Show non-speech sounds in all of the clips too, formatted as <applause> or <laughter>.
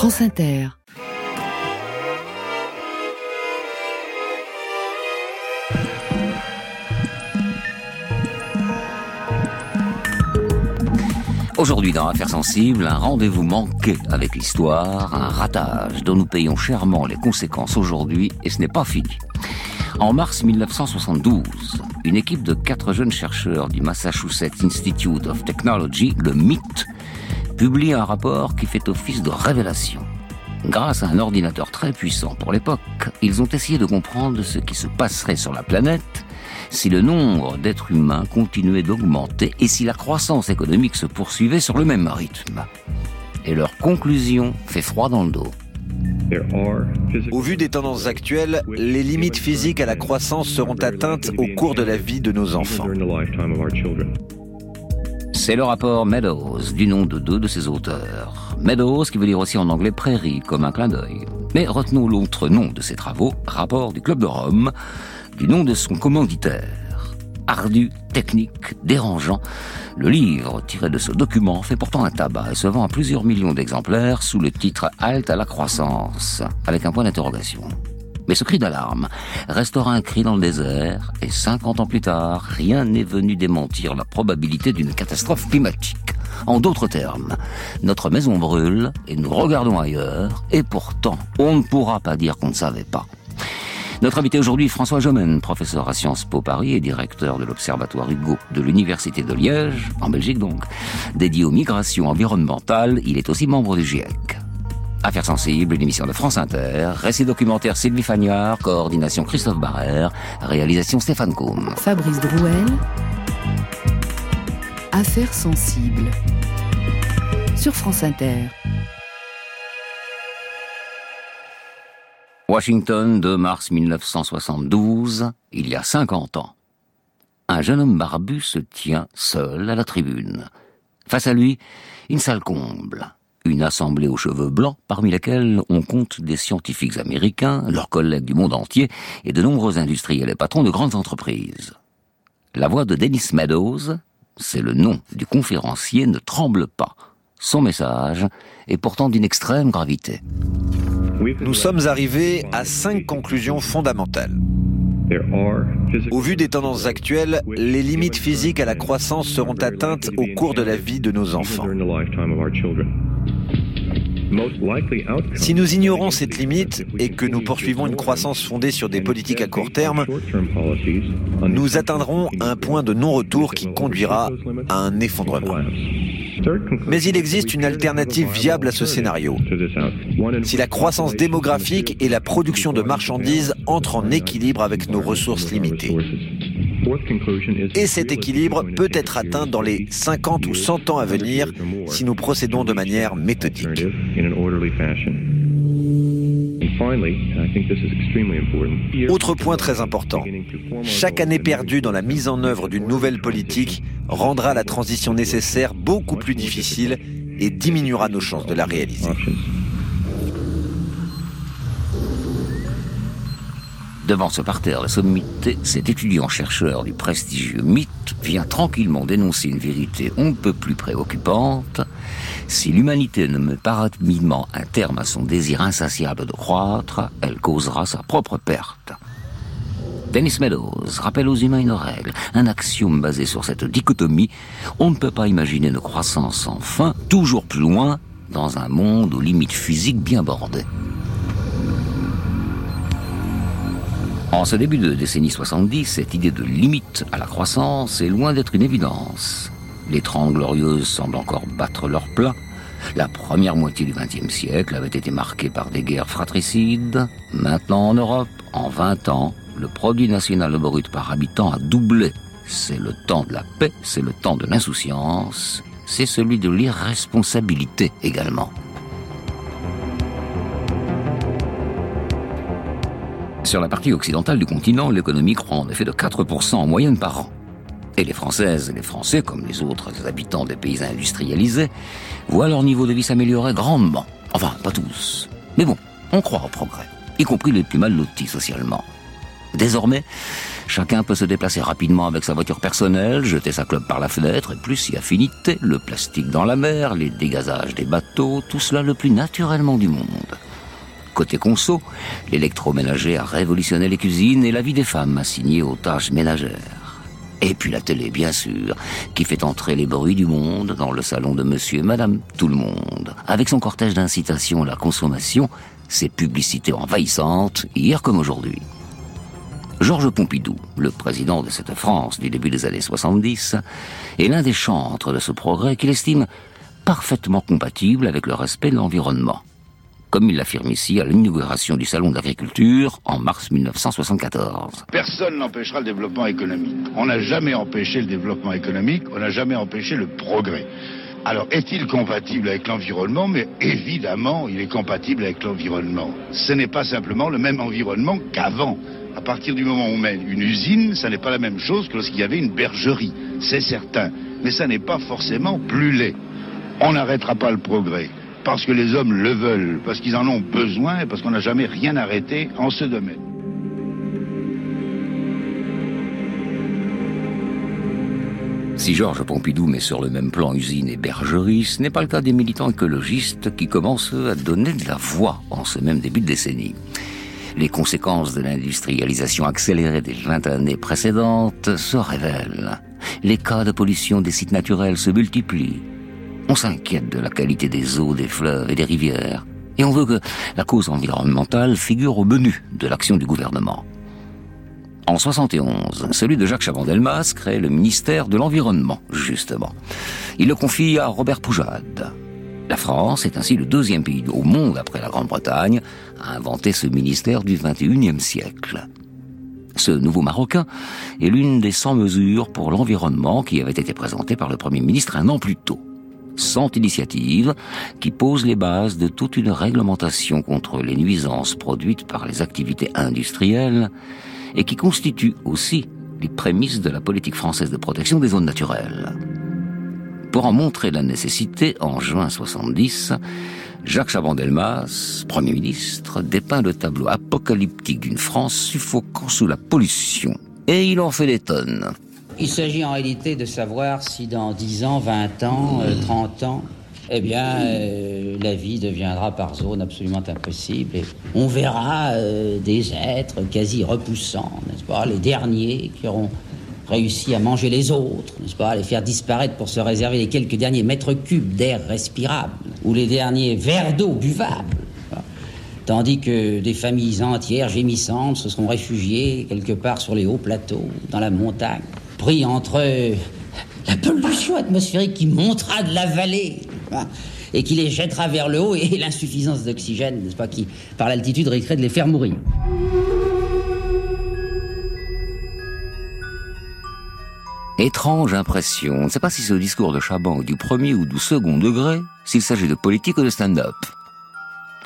France Inter. Aujourd'hui dans Affaires sensibles, un rendez-vous manqué avec l'histoire, un ratage dont nous payons chèrement les conséquences aujourd'hui et ce n'est pas fini. En mars 1972, une équipe de quatre jeunes chercheurs du Massachusetts Institute of Technology, le MIT, publie un rapport qui fait office de révélation. Grâce à un ordinateur très puissant pour l'époque, ils ont essayé de comprendre ce qui se passerait sur la planète si le nombre d'êtres humains continuait d'augmenter et si la croissance économique se poursuivait sur le même rythme. Et leur conclusion fait froid dans le dos. Au vu des tendances actuelles, les limites physiques à la croissance seront atteintes au cours de la vie de nos enfants. C'est le rapport Meadows, du nom de deux de ses auteurs. Meadows, qui veut dire aussi en anglais prairie, comme un clin d'œil. Mais retenons l'autre nom de ses travaux, rapport du Club de Rome, du nom de son commanditaire. Ardu, technique, dérangeant, le livre tiré de ce document fait pourtant un tabac et se vend à plusieurs millions d'exemplaires sous le titre Halte à la croissance, avec un point d'interrogation. Mais ce cri d'alarme restera un cri dans le désert, et 50 ans plus tard, rien n'est venu démentir la probabilité d'une catastrophe climatique. En d'autres termes, notre maison brûle et nous regardons ailleurs, et pourtant, on ne pourra pas dire qu'on ne savait pas. Notre invité aujourd'hui, François Jomène, professeur à Sciences Po Paris et directeur de l'Observatoire Hugo de l'Université de Liège, en Belgique donc. Dédié aux migrations environnementales, il est aussi membre du GIEC. Affaires sensibles, une émission de France Inter, récit documentaire Sylvie Fagnard, coordination Christophe Barrère, réalisation Stéphane Combe. Fabrice Drouel. Affaires sensibles. Sur France Inter. Washington, 2 mars 1972, il y a 50 ans. Un jeune homme barbu se tient seul à la tribune. Face à lui, une salle comble. Une assemblée aux cheveux blancs, parmi lesquels on compte des scientifiques américains, leurs collègues du monde entier et de nombreux industriels et patrons de grandes entreprises. La voix de Dennis Meadows, c'est le nom du conférencier, ne tremble pas. Son message est pourtant d'une extrême gravité. Nous sommes arrivés à cinq conclusions fondamentales. Au vu des tendances actuelles, les limites physiques à la croissance seront atteintes au cours de la vie de nos enfants. Si nous ignorons cette limite et que nous poursuivons une croissance fondée sur des politiques à court terme, nous atteindrons un point de non-retour qui conduira à un effondrement. Mais il existe une alternative viable à ce scénario. Si la croissance démographique et la production de marchandises entrent en équilibre avec nos ressources limitées. Et cet équilibre peut être atteint dans les 50 ou 100 ans à venir si nous procédons de manière méthodique. Autre point très important, chaque année perdue dans la mise en œuvre d'une nouvelle politique rendra la transition nécessaire beaucoup plus difficile et diminuera nos chances de la réaliser. Devant ce parterre de sommité, cet étudiant-chercheur du prestigieux mythe vient tranquillement dénoncer une vérité on ne peut plus préoccupante. Si l'humanité ne met pas rapidement un terme à son désir insatiable de croître, elle causera sa propre perte. Dennis Meadows rappelle aux humains une règle, un axiome basé sur cette dichotomie. On ne peut pas imaginer une croissance sans fin, toujours plus loin, dans un monde aux limites physiques bien bordées. En ce début de décennie 70, cette idée de limite à la croissance est loin d'être une évidence. Les Trente Glorieuses semblent encore battre leur plat. La première moitié du XXe siècle avait été marquée par des guerres fratricides. Maintenant en Europe, en 20 ans, le produit national brut par habitant a doublé. C'est le temps de la paix, c'est le temps de l'insouciance, c'est celui de l'irresponsabilité également. Sur la partie occidentale du continent, l'économie croît en effet de 4% en moyenne par an. Et les Françaises et les Français, comme les autres habitants des pays industrialisés, voient leur niveau de vie s'améliorer grandement. Enfin, pas tous. Mais bon, on croit au progrès, y compris les plus mal lotis socialement. Désormais, chacun peut se déplacer rapidement avec sa voiture personnelle, jeter sa clope par la fenêtre, et plus si affinité, le plastique dans la mer, les dégazages des bateaux, tout cela le plus naturellement du monde. Côté conso, l'électroménager a révolutionné les cuisines et la vie des femmes assignées aux tâches ménagères. Et puis la télé, bien sûr, qui fait entrer les bruits du monde dans le salon de monsieur et madame tout le monde, avec son cortège d'incitation à la consommation, ses publicités envahissantes, hier comme aujourd'hui. Georges Pompidou, le président de cette France du début des années 70, est l'un des chantres de ce progrès qu'il estime parfaitement compatible avec le respect de l'environnement. Comme il l'affirme ici à l'inauguration du Salon d'agriculture en mars 1974. Personne n'empêchera le développement économique. On n'a jamais empêché le développement économique, on n'a jamais empêché le progrès. Alors, est-il compatible avec l'environnement? Mais évidemment, il est compatible avec l'environnement. Ce n'est pas simplement le même environnement qu'avant. À partir du moment où on met une usine, ça n'est pas la même chose que lorsqu'il y avait une bergerie, c'est certain. Mais ça n'est pas forcément plus laid. On n'arrêtera pas le progrès parce que les hommes le veulent, parce qu'ils en ont besoin et parce qu'on n'a jamais rien arrêté en ce domaine. Si Georges Pompidou met sur le même plan usine et bergerie, ce n'est pas le cas des militants écologistes qui commencent à donner de la voix en ce même début de décennie. Les conséquences de l'industrialisation accélérée des 20 années précédentes se révèlent. Les cas de pollution des sites naturels se multiplient. On s'inquiète de la qualité des eaux, des fleuves et des rivières. Et on veut que la cause environnementale figure au menu de l'action du gouvernement. En 71, celui de Jacques Chaban-Delmas crée le ministère de l'Environnement, justement. Il le confie à Robert Poujade. La France est ainsi le deuxième pays au monde, après la Grande-Bretagne, à inventer ce ministère du XXIe siècle. Ce nouveau Marocain est l'une des 100 mesures pour l'environnement qui avait été présentées par le Premier ministre un an plus tôt. 100 initiatives qui posent les bases de toute une réglementation contre les nuisances produites par les activités industrielles et qui constituent aussi les prémices de la politique française de protection des zones naturelles. Pour en montrer la nécessité, en juin 70, Jacques Chaban-Delmas, Premier ministre, dépeint le tableau apocalyptique d'une France suffocant sous la pollution. Et il en fait des tonnes. Il s'agit en réalité de savoir si dans 10 ans, 20 ans, 30 euh, ans, eh bien, euh, la vie deviendra par zone absolument impossible. Et on verra euh, des êtres quasi repoussants, n'est-ce pas, les derniers qui auront réussi à manger les autres, n'est-ce pas, les faire disparaître pour se réserver les quelques derniers mètres cubes d'air respirable, ou les derniers verres d'eau buvables. Tandis que des familles entières gémissantes se seront réfugiées quelque part sur les hauts plateaux, dans la montagne, pris entre la pollution atmosphérique qui montera de la vallée et qui les jettera vers le haut et l'insuffisance d'oxygène, n'est-ce pas, qui par l'altitude risquerait de les faire mourir. Étrange impression. On ne sait pas si ce discours de Chaban est du premier ou du second degré, s'il s'agit de politique ou de stand-up.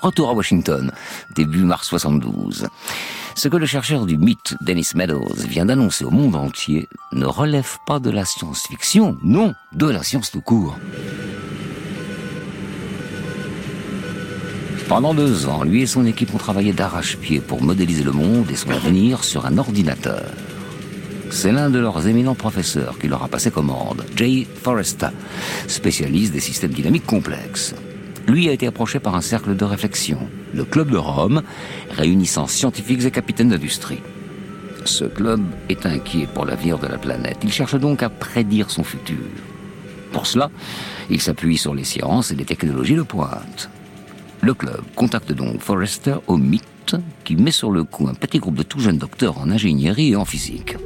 Retour à Washington, début mars 72. Ce que le chercheur du mythe Dennis Meadows vient d'annoncer au monde entier ne relève pas de la science-fiction, non, de la science tout court. Pendant deux ans, lui et son équipe ont travaillé d'arrache-pied pour modéliser le monde et son avenir sur un ordinateur. C'est l'un de leurs éminents professeurs qui leur a passé commande, Jay Forrester, spécialiste des systèmes dynamiques complexes. Lui a été approché par un cercle de réflexion, le Club de Rome, réunissant scientifiques et capitaines d'industrie. Ce club est inquiet pour l'avenir de la planète. Il cherche donc à prédire son futur. Pour cela, il s'appuie sur les sciences et les technologies de pointe. Le club contacte donc Forrester au mythe qui met sur le coup un petit groupe de tout jeunes docteurs en ingénierie et en physique.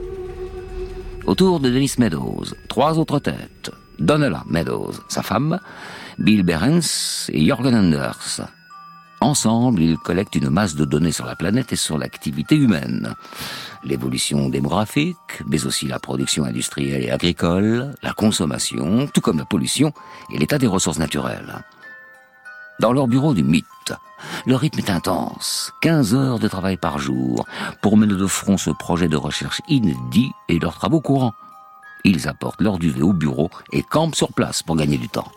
Autour de Dennis Meadows, trois autres têtes. Donnella Meadows, sa femme, Bill Behrens et Jorgen Anders. Ensemble, ils collectent une masse de données sur la planète et sur l'activité humaine. L'évolution démographique, mais aussi la production industrielle et agricole, la consommation, tout comme la pollution et l'état des ressources naturelles. Dans leur bureau du mythe, le rythme est intense. 15 heures de travail par jour pour mener de front ce projet de recherche inédit et leurs travaux courants. Ils apportent leur duvet au bureau et campent sur place pour gagner du temps.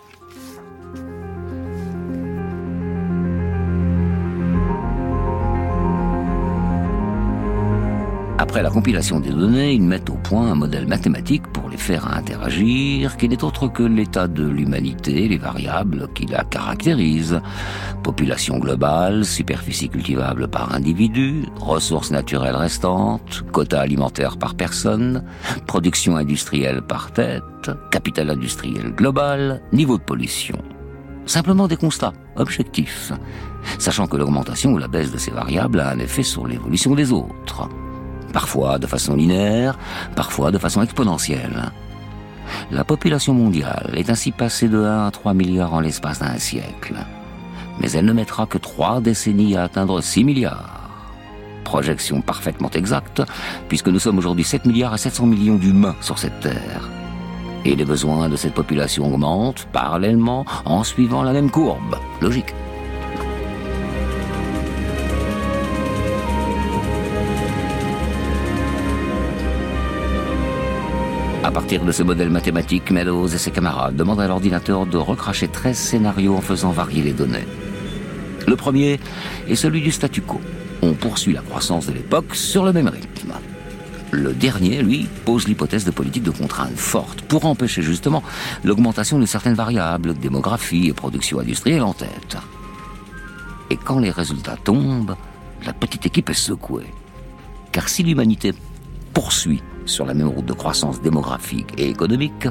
Après la compilation des données, ils mettent au point un modèle mathématique pour les faire interagir, qui n'est autre que l'état de l'humanité, les variables qui la caractérisent. Population globale, superficie cultivable par individu, ressources naturelles restantes, quota alimentaire par personne, production industrielle par tête, capital industriel global, niveau de pollution. Simplement des constats objectifs, sachant que l'augmentation ou la baisse de ces variables a un effet sur l'évolution des autres parfois de façon linéaire, parfois de façon exponentielle. La population mondiale est ainsi passée de 1 à 3 milliards en l'espace d'un siècle. Mais elle ne mettra que 3 décennies à atteindre 6 milliards. Projection parfaitement exacte, puisque nous sommes aujourd'hui 7 milliards à 700 millions d'humains sur cette Terre. Et les besoins de cette population augmentent parallèlement en suivant la même courbe. Logique. À partir de ce modèle mathématique, Meadows et ses camarades demandent à l'ordinateur de recracher 13 scénarios en faisant varier les données. Le premier est celui du statu quo. On poursuit la croissance de l'époque sur le même rythme. Le dernier, lui, pose l'hypothèse de politique de contrainte forte pour empêcher justement l'augmentation de certaines variables, démographie et production industrielle en tête. Et quand les résultats tombent, la petite équipe est secouée. Car si l'humanité poursuit sur la même route de croissance démographique et économique,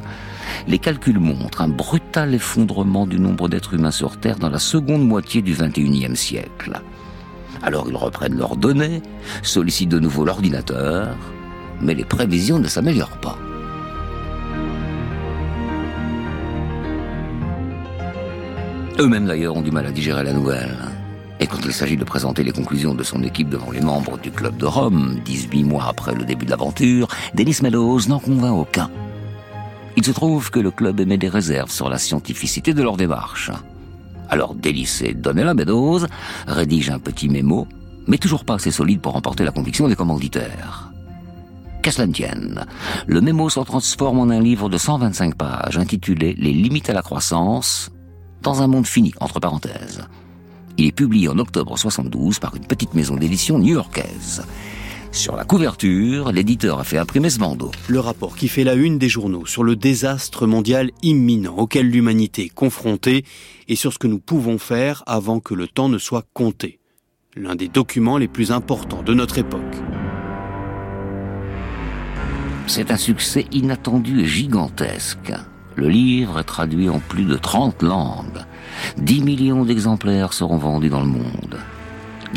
les calculs montrent un brutal effondrement du nombre d'êtres humains sur Terre dans la seconde moitié du XXIe siècle. Alors ils reprennent leurs données, sollicitent de nouveau l'ordinateur, mais les prévisions ne s'améliorent pas. Eux-mêmes d'ailleurs ont du mal à digérer la nouvelle. Et quand il s'agit de présenter les conclusions de son équipe devant les membres du Club de Rome, 18 mois après le début de l'aventure, Dennis Meadows n'en convainc aucun. Il se trouve que le club émet des réserves sur la scientificité de leur démarche. Alors délicé Donella Meadows rédige un petit mémo, mais toujours pas assez solide pour remporter la conviction des commanditaires. Qu'à cela tienne, le mémo se transforme en un livre de 125 pages intitulé Les limites à la croissance dans un monde fini, entre parenthèses. Il est publié en octobre 72 par une petite maison d'édition new-yorkaise. Sur la couverture, l'éditeur a fait imprimer ce bandeau. Le rapport qui fait la une des journaux sur le désastre mondial imminent auquel l'humanité est confrontée et sur ce que nous pouvons faire avant que le temps ne soit compté. L'un des documents les plus importants de notre époque. C'est un succès inattendu et gigantesque. Le livre est traduit en plus de 30 langues. 10 millions d'exemplaires seront vendus dans le monde.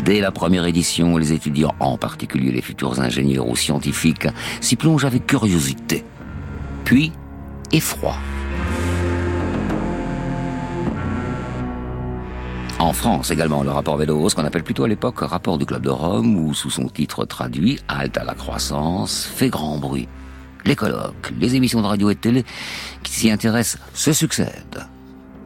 Dès la première édition, les étudiants, en particulier les futurs ingénieurs ou scientifiques, s'y plongent avec curiosité, puis effroi. En France également, le rapport Vélos, qu'on appelle plutôt à l'époque rapport du Club de Rome, ou sous son titre traduit, Halte à la croissance, fait grand bruit. Les colloques, les émissions de radio et de télé qui s'y intéressent se succèdent.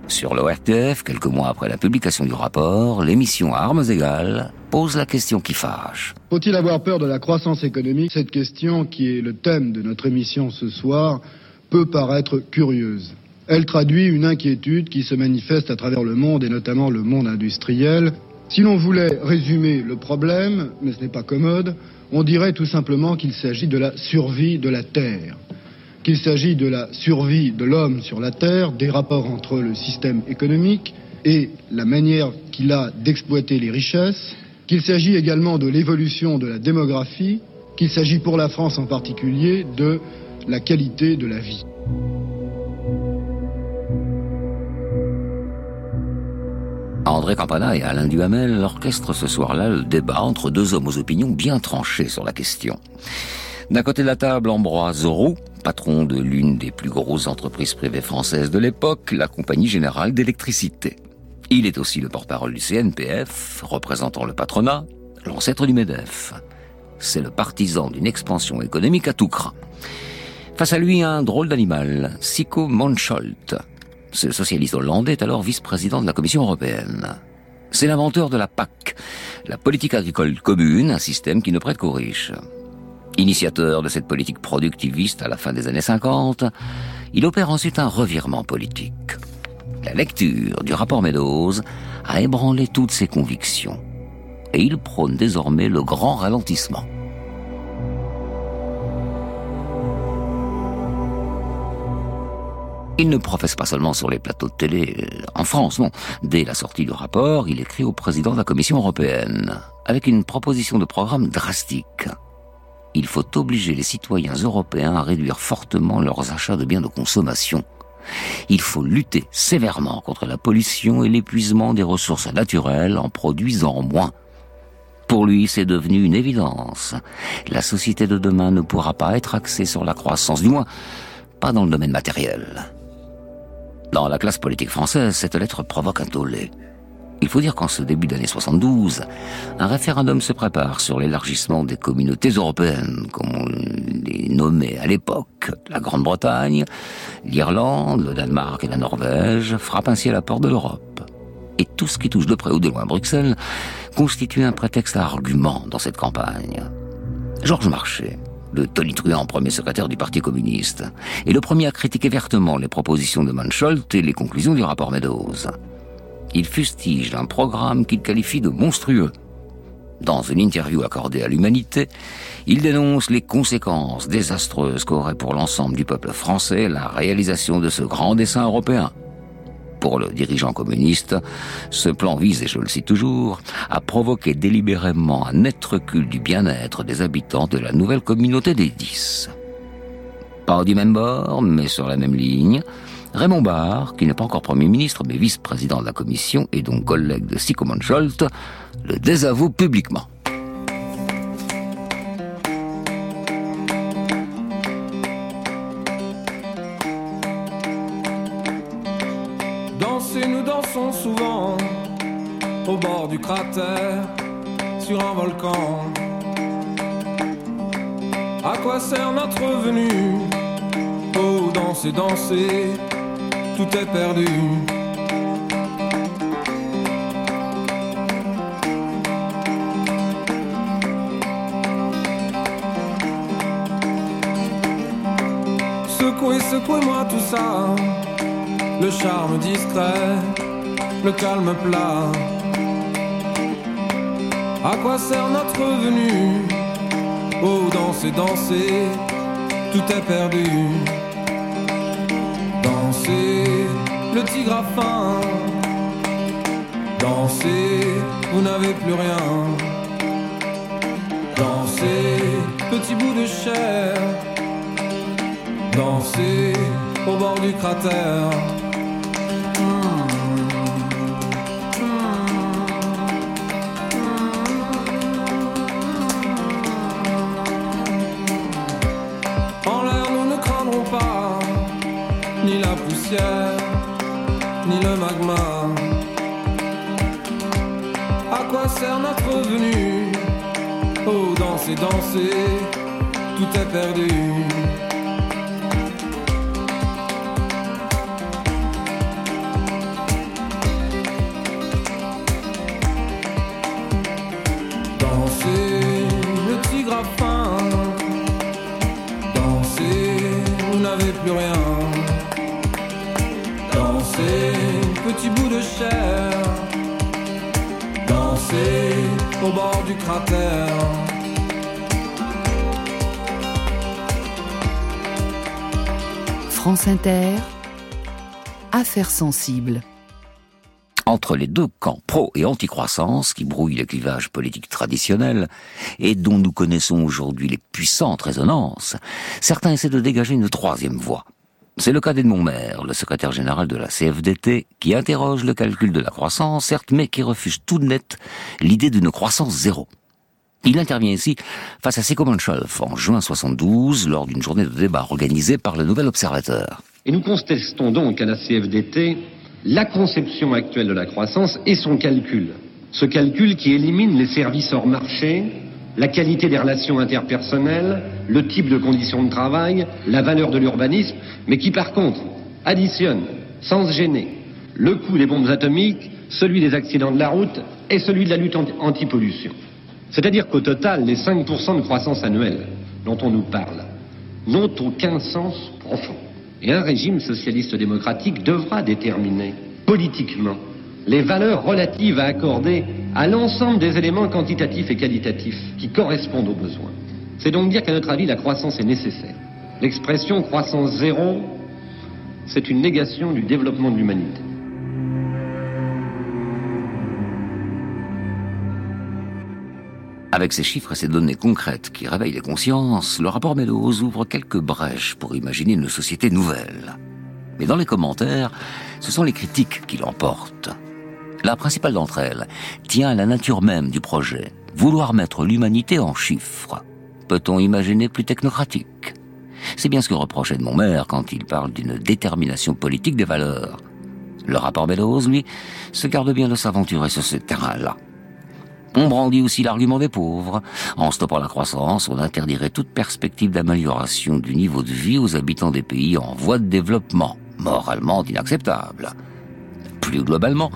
Sur l'ORTF, quelques mois après la publication du rapport, l'émission Armes égales pose la question qui fâche. Faut-il avoir peur de la croissance économique? Cette question, qui est le thème de notre émission ce soir, peut paraître curieuse. Elle traduit une inquiétude qui se manifeste à travers le monde et notamment le monde industriel. Si l'on voulait résumer le problème, mais ce n'est pas commode, on dirait tout simplement qu'il s'agit de la survie de la Terre. Qu'il s'agit de la survie de l'homme sur la Terre, des rapports entre le système économique et la manière qu'il a d'exploiter les richesses, qu'il s'agit également de l'évolution de la démographie, qu'il s'agit pour la France en particulier de la qualité de la vie. André Campana et Alain Duhamel orchestrent ce soir-là le débat entre deux hommes aux opinions bien tranchées sur la question. D'un côté de la table, Ambroise Roux, patron de l'une des plus grosses entreprises privées françaises de l'époque, la Compagnie Générale d'Électricité. Il est aussi le porte-parole du CNPF, représentant le patronat, l'ancêtre du MEDEF. C'est le partisan d'une expansion économique à tout craint. Face à lui, un drôle d'animal, Sico Monscholt. Ce socialiste hollandais est alors vice-président de la Commission européenne. C'est l'inventeur de la PAC, la politique agricole commune, un système qui ne prête qu'aux riches. Initiateur de cette politique productiviste à la fin des années 50, il opère ensuite un revirement politique. La lecture du rapport Meadows a ébranlé toutes ses convictions et il prône désormais le grand ralentissement. Il ne professe pas seulement sur les plateaux de télé euh, en France, non. Dès la sortie du rapport, il écrit au président de la Commission européenne avec une proposition de programme drastique. Il faut obliger les citoyens européens à réduire fortement leurs achats de biens de consommation. Il faut lutter sévèrement contre la pollution et l'épuisement des ressources naturelles en produisant moins. Pour lui, c'est devenu une évidence. La société de demain ne pourra pas être axée sur la croissance, du moins pas dans le domaine matériel. Dans la classe politique française, cette lettre provoque un tollé. Il faut dire qu'en ce début d'année 72, un référendum se prépare sur l'élargissement des communautés européennes, comme on les nommait à l'époque. La Grande-Bretagne, l'Irlande, le Danemark et la Norvège frappent ainsi à la porte de l'Europe. Et tout ce qui touche de près ou de loin Bruxelles constitue un prétexte à argument dans cette campagne. Georges Marchais, le tonitruant premier secrétaire du Parti communiste, est le premier à critiquer vertement les propositions de Mansholt et les conclusions du rapport Meadows. Il fustige un programme qu'il qualifie de monstrueux. Dans une interview accordée à l'humanité, il dénonce les conséquences désastreuses qu'aurait pour l'ensemble du peuple français la réalisation de ce grand dessein européen. Pour le dirigeant communiste, ce plan vise, et je le cite toujours, à provoquer délibérément un net recul du bien-être des habitants de la nouvelle communauté des dix. Pas du même bord, mais sur la même ligne, Raymond Barre, qui n'est pas encore Premier ministre, mais vice-président de la Commission et donc collègue de Sigmund Scholz, le désavoue publiquement. Souvent au bord du cratère sur un volcan. À quoi sert notre venue? Oh, danser, danser, tout est perdu. Secouez, secouez-moi tout ça, le charme discret le calme plat. À quoi sert notre venue? Oh, danser, danser, tout est perdu. Danser, le tigre a faim. Danser, vous n'avez plus rien. Danser, petit bout de chair. Danser au bord du cratère. Danser, danser, tout est perdu. Inter, affaires sensibles. Entre les deux camps pro et anti-croissance qui brouillent les clivages politiques traditionnels et dont nous connaissons aujourd'hui les puissantes résonances, certains essaient de dégager une troisième voie c'est le cas d'Edmond Maire, le secrétaire général de la CFDT, qui interroge le calcul de la croissance, certes, mais qui refuse tout net l'idée d'une croissance zéro. Il intervient ici face à Mancholf en juin 72 lors d'une journée de débat organisée par le Nouvel Observateur. Et nous contestons donc à la CFDT la conception actuelle de la croissance et son calcul. Ce calcul qui élimine les services hors marché la qualité des relations interpersonnelles, le type de conditions de travail, la valeur de l'urbanisme, mais qui par contre additionne, sans se gêner, le coût des bombes atomiques, celui des accidents de la route et celui de la lutte anti-pollution. C'est-à-dire qu'au total, les 5% de croissance annuelle dont on nous parle n'ont aucun sens profond. Et un régime socialiste démocratique devra déterminer politiquement les valeurs relatives à accorder à l'ensemble des éléments quantitatifs et qualitatifs qui correspondent aux besoins. C'est donc dire qu'à notre avis, la croissance est nécessaire. L'expression croissance zéro c'est une négation du développement de l'humanité. Avec ces chiffres et ces données concrètes qui réveillent les consciences, le rapport Meadows ouvre quelques brèches pour imaginer une société nouvelle. Mais dans les commentaires, ce sont les critiques qui l'emportent. La principale d'entre elles tient à la nature même du projet, vouloir mettre l'humanité en chiffres. Peut-on imaginer plus technocratique? C'est bien ce que reproche Edmond Maire quand il parle d'une détermination politique des valeurs. Le rapport Meadows, lui, se garde bien de s'aventurer sur ce terrain-là. On brandit aussi l'argument des pauvres. En stoppant la croissance, on interdirait toute perspective d'amélioration du niveau de vie aux habitants des pays en voie de développement, moralement inacceptable. Plus globalement,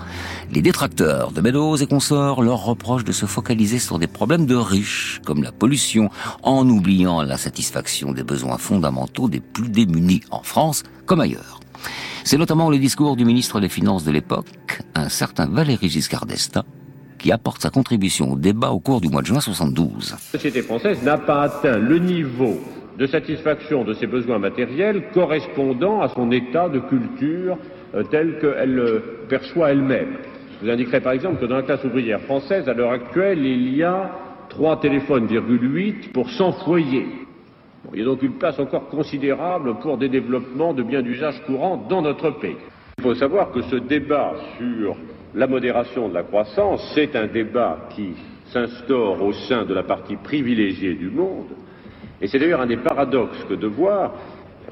les détracteurs de Meadows et consorts leur reprochent de se focaliser sur des problèmes de riches, comme la pollution, en oubliant la satisfaction des besoins fondamentaux des plus démunis en France comme ailleurs. C'est notamment le discours du ministre des Finances de l'époque, un certain Valéry Giscard d'Estaing, qui apporte sa contribution au débat au cours du mois de juin 72. La société française n'a pas atteint le niveau de satisfaction de ses besoins matériels correspondant à son état de culture euh, tel qu'elle le perçoit elle-même. Je vous indiquerai par exemple que dans la classe ouvrière française, à l'heure actuelle, il y a 3 téléphones, 8 pour 100 foyers. il y a donc une place encore considérable pour des développements de biens d'usage courant dans notre pays. Il faut savoir que ce débat sur la modération de la croissance, c'est un débat qui s'instaure au sein de la partie privilégiée du monde, et c'est d'ailleurs un des paradoxes que de voir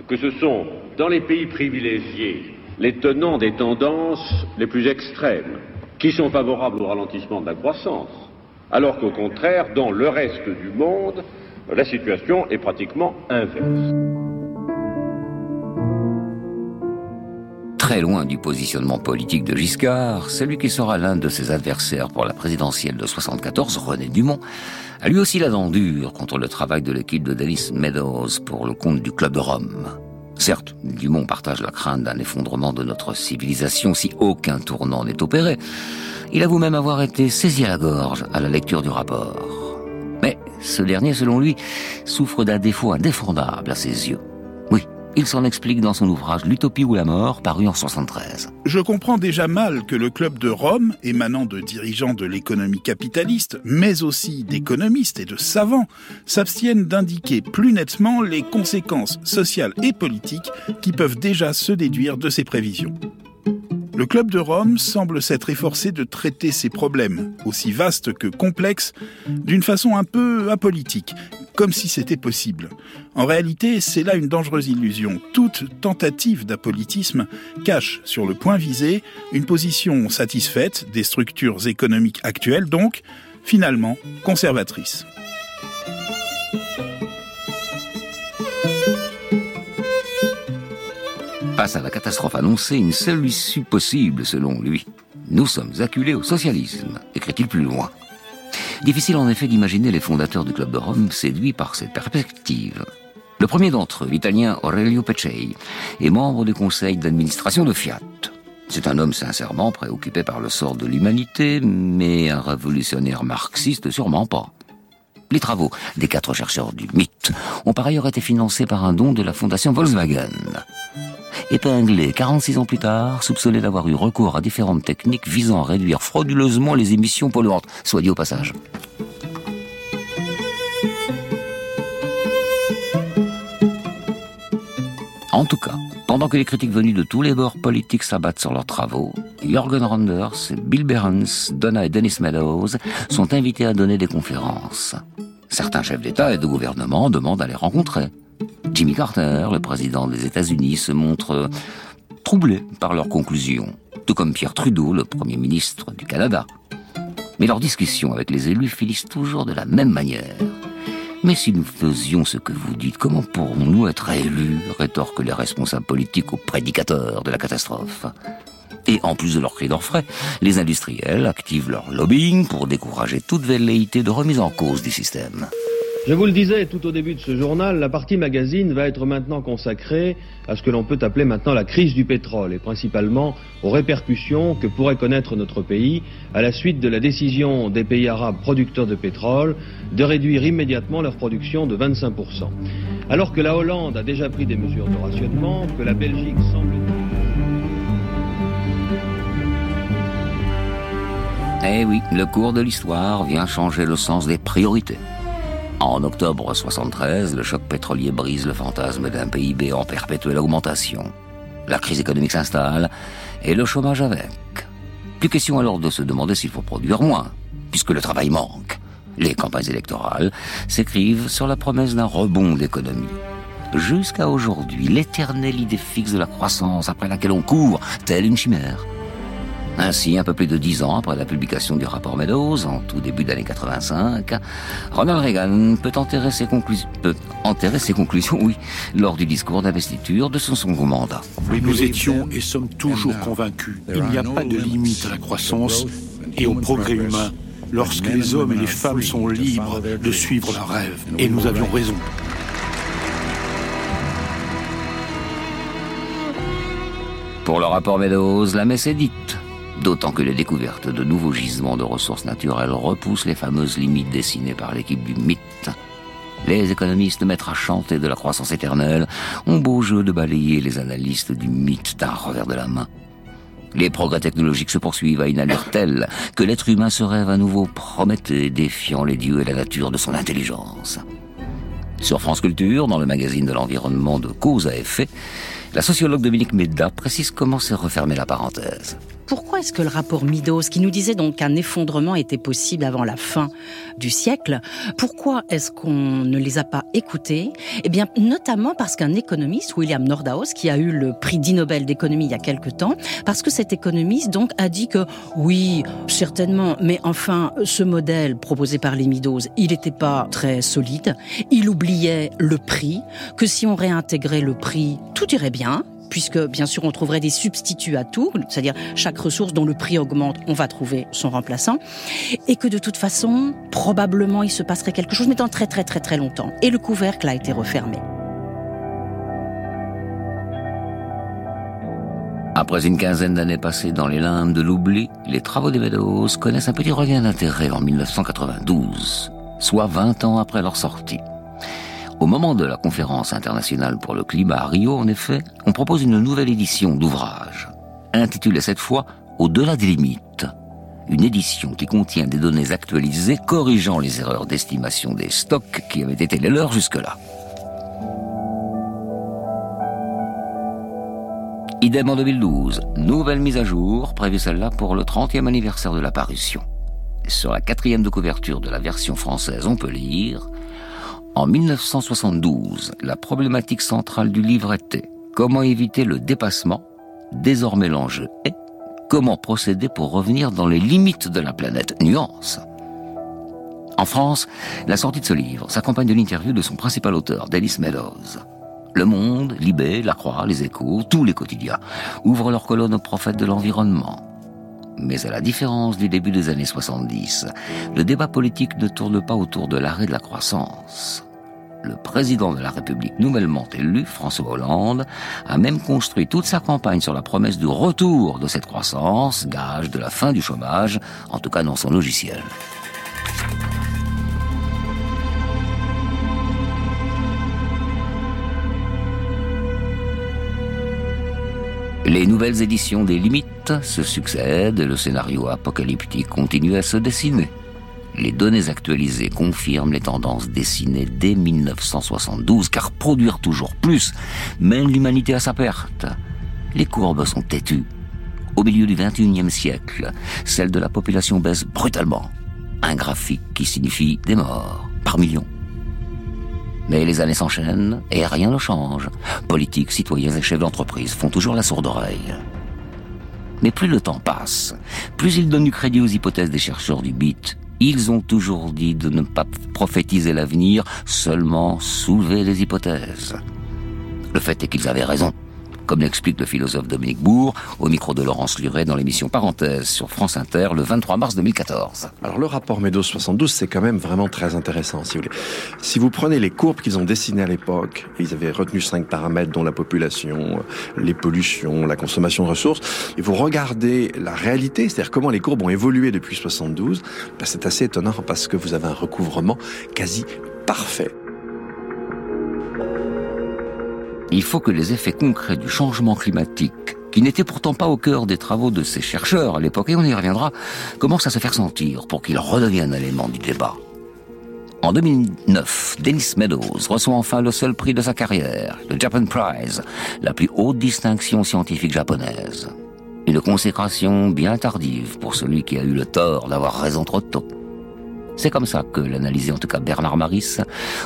que ce sont dans les pays privilégiés les tenants des tendances les plus extrêmes qui sont favorables au ralentissement de la croissance, alors qu'au contraire, dans le reste du monde, la situation est pratiquement inverse. Très loin du positionnement politique de Giscard, celui qui sera l'un de ses adversaires pour la présidentielle de 74, René Dumont, a lui aussi la dent dure contre le travail de l'équipe de Dennis Meadows pour le compte du Club de Rome. Certes, Dumont partage la crainte d'un effondrement de notre civilisation si aucun tournant n'est opéré. Il avoue même avoir été saisi à la gorge à la lecture du rapport. Mais ce dernier, selon lui, souffre d'un défaut indéfendable à ses yeux. Il s'en explique dans son ouvrage L'utopie ou la mort, paru en 73. Je comprends déjà mal que le club de Rome, émanant de dirigeants de l'économie capitaliste, mais aussi d'économistes et de savants, s'abstiennent d'indiquer plus nettement les conséquences sociales et politiques qui peuvent déjà se déduire de ces prévisions. Le Club de Rome semble s'être efforcé de traiter ces problèmes, aussi vastes que complexes, d'une façon un peu apolitique, comme si c'était possible. En réalité, c'est là une dangereuse illusion. Toute tentative d'apolitisme cache, sur le point visé, une position satisfaite des structures économiques actuelles, donc, finalement, conservatrice. Face à la catastrophe annoncée, une seule issue possible selon lui. Nous sommes acculés au socialisme, écrit-il plus loin. Difficile en effet d'imaginer les fondateurs du Club de Rome séduits par cette perspective. Le premier d'entre eux, l'italien Aurelio Peccei, est membre du conseil d'administration de Fiat. C'est un homme sincèrement préoccupé par le sort de l'humanité, mais un révolutionnaire marxiste sûrement pas. Les travaux des quatre chercheurs du mythe ont par ailleurs été financés par un don de la fondation Volkswagen épinglé 46 ans plus tard, soupçonné d'avoir eu recours à différentes techniques visant à réduire frauduleusement les émissions polluantes, soit dit au passage. En tout cas, pendant que les critiques venues de tous les bords politiques s'abattent sur leurs travaux, Jürgen Randers, Bill Behrens, Donna et Dennis Meadows sont invités à donner des conférences. Certains chefs d'État et de gouvernement demandent à les rencontrer. Jimmy Carter, le président des États-Unis, se montre troublé par leurs conclusions, tout comme Pierre Trudeau, le Premier ministre du Canada. Mais leurs discussions avec les élus finissent toujours de la même manière. Mais si nous faisions ce que vous dites, comment pourrons-nous être élus rétorquent les responsables politiques aux prédicateurs de la catastrophe? Et en plus de leurs cris d'orfraie, les industriels activent leur lobbying pour décourager toute velléité de remise en cause du système. Je vous le disais tout au début de ce journal, la partie magazine va être maintenant consacrée à ce que l'on peut appeler maintenant la crise du pétrole et principalement aux répercussions que pourrait connaître notre pays à la suite de la décision des pays arabes producteurs de pétrole de réduire immédiatement leur production de 25%. Alors que la Hollande a déjà pris des mesures de rationnement, que la Belgique semble... Eh oui, le cours de l'histoire vient changer le sens des priorités. En octobre 73, le choc pétrolier brise le fantasme d'un PIB en perpétuelle augmentation. La crise économique s'installe et le chômage avec. Plus question alors de se demander s'il faut produire moins, puisque le travail manque. Les campagnes électorales s'écrivent sur la promesse d'un rebond d'économie. Jusqu'à aujourd'hui, l'éternelle idée fixe de la croissance après laquelle on court, telle une chimère. Ainsi, un peu plus de dix ans après la publication du rapport Meadows, en tout début d'année 85, Ronald Reagan peut enterrer ses, peut enterrer ses conclusions, oui, lors du discours d'investiture de son second mandat. Nous étions et sommes toujours convaincus. Il n'y a pas de limite à la croissance et au progrès humain lorsque les hommes et les femmes sont libres de suivre leurs rêves. Et nous avions raison. Pour le rapport Meadows, la messe est dite. D'autant que les découvertes de nouveaux gisements de ressources naturelles repoussent les fameuses limites dessinées par l'équipe du mythe. Les économistes maîtres à chanter de la croissance éternelle ont beau jeu de balayer les analystes du mythe d'un revers de la main. Les progrès technologiques se poursuivent à une allure telle que l'être humain se rêve à nouveau Prométhée, défiant les dieux et la nature de son intelligence. Sur France Culture, dans le magazine de l'environnement de cause à effet, la sociologue Dominique Méda précise comment s'est refermée la parenthèse pourquoi est-ce que le rapport Midos, qui nous disait donc qu'un effondrement était possible avant la fin du siècle, pourquoi est-ce qu'on ne les a pas écoutés? Eh bien, notamment parce qu'un économiste, William Nordhaus, qui a eu le prix dit Nobel d'économie il y a quelque temps, parce que cet économiste donc a dit que oui, certainement, mais enfin, ce modèle proposé par les Midos, il n'était pas très solide. Il oubliait le prix, que si on réintégrait le prix, tout irait bien, puisque bien sûr on trouverait des substituts à tout, c'est-à-dire chaque ressource dont le prix augmente, on va trouver son remplaçant, et que de toute façon, probablement il se passerait quelque chose, mais dans très très très très longtemps. Et le couvercle a été refermé. Après une quinzaine d'années passées dans les limbes de l'oubli, les travaux des Meadows connaissent un petit regain d'intérêt en 1992, soit 20 ans après leur sortie. Au moment de la conférence internationale pour le climat à Rio, en effet, on propose une nouvelle édition d'ouvrage, intitulée cette fois Au-delà des limites. Une édition qui contient des données actualisées corrigeant les erreurs d'estimation des stocks qui avaient été les leurs jusque-là. Idem en 2012, nouvelle mise à jour, prévue celle-là pour le 30e anniversaire de la parution. Sur la quatrième de couverture de la version française, on peut lire en 1972, la problématique centrale du livre était comment éviter le dépassement. Désormais l'enjeu est comment procéder pour revenir dans les limites de la planète. Nuance. En France, la sortie de ce livre s'accompagne de l'interview de son principal auteur, Dennis Meadows. Le Monde, Libé, La Croix, Les Échos, tous les quotidiens ouvrent leurs colonnes aux prophètes de l'environnement. Mais à la différence du début des années 70, le débat politique ne tourne pas autour de l'arrêt de la croissance. Le président de la République nouvellement élu, François Hollande, a même construit toute sa campagne sur la promesse du retour de cette croissance, gage de la fin du chômage, en tout cas dans son logiciel. Les nouvelles éditions des Limites se succèdent et le scénario apocalyptique continue à se dessiner. Les données actualisées confirment les tendances dessinées dès 1972, car produire toujours plus mène l'humanité à sa perte. Les courbes sont têtues. Au milieu du XXIe siècle, celle de la population baisse brutalement. Un graphique qui signifie des morts par millions. Mais les années s'enchaînent et rien ne change. Politiques, citoyens et chefs d'entreprise font toujours la sourde oreille. Mais plus le temps passe, plus ils donnent du crédit aux hypothèses des chercheurs du BIT. Ils ont toujours dit de ne pas prophétiser l'avenir, seulement soulever les hypothèses. Le fait est qu'ils avaient raison comme l'explique le philosophe Dominique Bourg au micro de Laurence Luret dans l'émission Parenthèse sur France Inter le 23 mars 2014. Alors le rapport Meadows 72, c'est quand même vraiment très intéressant, si vous voulez. Si vous prenez les courbes qu'ils ont dessinées à l'époque, ils avaient retenu cinq paramètres dont la population, les pollutions, la consommation de ressources, et vous regardez la réalité, c'est-à-dire comment les courbes ont évolué depuis 72, ben c'est assez étonnant parce que vous avez un recouvrement quasi parfait. Il faut que les effets concrets du changement climatique qui n'était pourtant pas au cœur des travaux de ces chercheurs à l'époque, et on y reviendra, commencent à se faire sentir pour qu'ils redeviennent élément du débat. En 2009, Dennis Meadows reçoit enfin le seul prix de sa carrière, le Japan Prize, la plus haute distinction scientifique japonaise. Une consécration bien tardive pour celui qui a eu le tort d'avoir raison trop tôt. C'est comme ça que l'analysait en tout cas Bernard Maris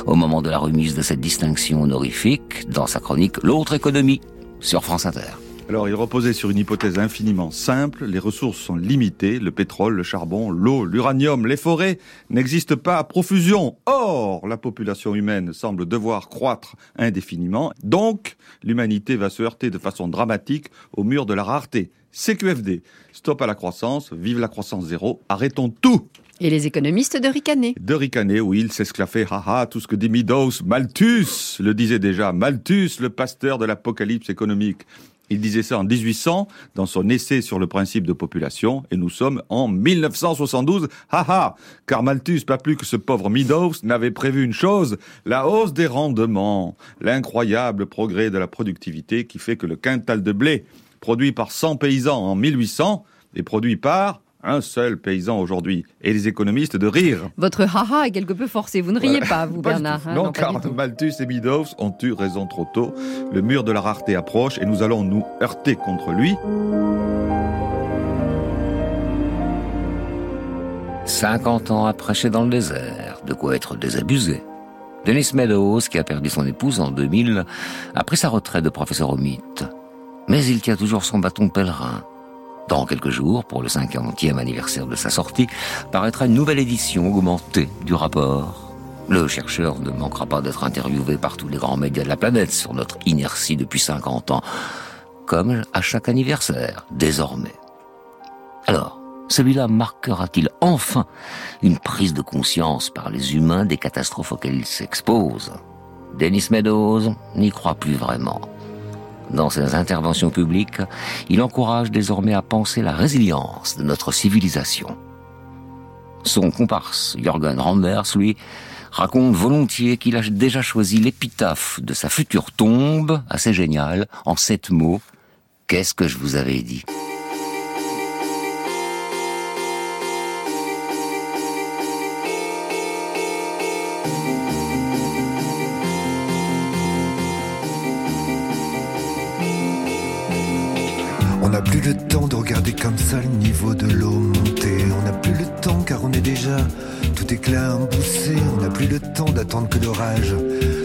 au moment de la remise de cette distinction honorifique dans sa chronique L'autre économie sur France Inter. Alors, il reposait sur une hypothèse infiniment simple. Les ressources sont limitées. Le pétrole, le charbon, l'eau, l'uranium, les forêts n'existent pas à profusion. Or, la population humaine semble devoir croître indéfiniment. Donc, l'humanité va se heurter de façon dramatique au mur de la rareté. CQFD. Stop à la croissance. Vive la croissance zéro. Arrêtons tout. Et les économistes de ricaner. De ricaner, oui, ils s'esclaffaient, haha, tout ce que dit Meadows, Malthus le disait déjà, Malthus, le pasteur de l'apocalypse économique. Il disait ça en 1800 dans son essai sur le principe de population et nous sommes en 1972. Haha, car Malthus, pas plus que ce pauvre Meadows, n'avait prévu une chose, la hausse des rendements, l'incroyable progrès de la productivité qui fait que le quintal de blé produit par 100 paysans en 1800 est produit par un seul paysan aujourd'hui. Et les économistes de rire. Votre haha est quelque peu forcé. Vous ne riez pas, vous, <laughs> Bernard. Hein, non, car Malthus et Meadows ont eu raison trop tôt. Le mur de la rareté approche et nous allons nous heurter contre lui. 50 ans à prêcher dans le désert, de quoi être désabusé. Dennis Meadows, qui a perdu son épouse en 2000, a pris sa retraite de professeur au mythe. Mais il tient toujours son bâton pèlerin. Dans quelques jours, pour le 50e anniversaire de sa sortie, paraîtra une nouvelle édition augmentée du rapport. Le chercheur ne manquera pas d'être interviewé par tous les grands médias de la planète sur notre inertie depuis 50 ans, comme à chaque anniversaire, désormais. Alors, celui-là marquera-t-il enfin une prise de conscience par les humains des catastrophes auxquelles ils s'exposent Dennis Meadows n'y croit plus vraiment. Dans ses interventions publiques, il encourage désormais à penser la résilience de notre civilisation. Son comparse, Jürgen Randers, lui, raconte volontiers qu'il a déjà choisi l'épitaphe de sa future tombe, assez géniale, en sept mots. Qu'est-ce que je vous avais dit? D'attendre que l'orage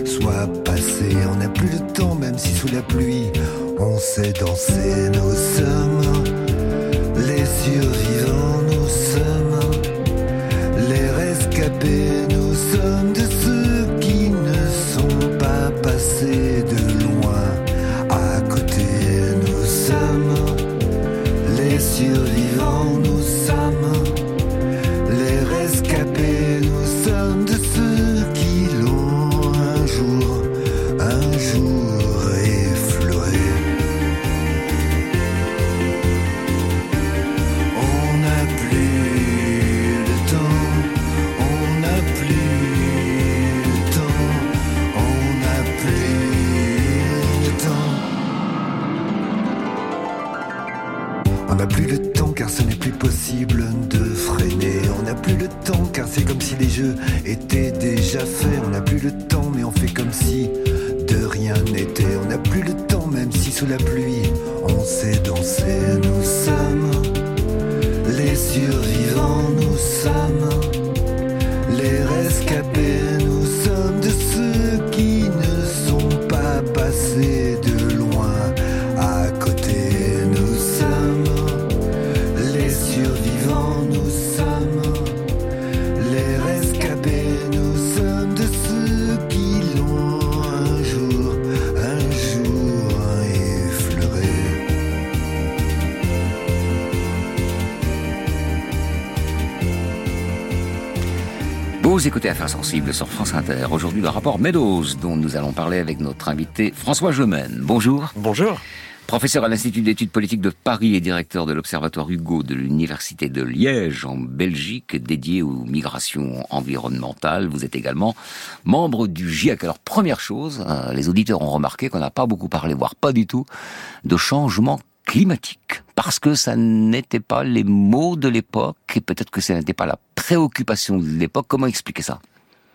soit passé. On n'a plus le temps même si sous la pluie on sait danser. Nous sommes les survivants, nous sommes les rescapés, nous sommes de écoutez Affaires sensibles sur France Inter. Aujourd'hui, le rapport Meadows, dont nous allons parler avec notre invité François. Bonjour. Bonjour. Professeur à l'Institut d'études politiques de Paris et directeur de l'Observatoire Hugo de l'Université de Liège en Belgique, dédié aux migrations environnementales. Vous êtes également membre du GIEC. Alors première chose, euh, les auditeurs ont remarqué qu'on n'a pas beaucoup parlé, voire pas du tout, de changement climatique. Parce que ça n'était pas les mots de l'époque et peut-être que ça n'était pas la préoccupation de l'époque. Comment expliquer ça?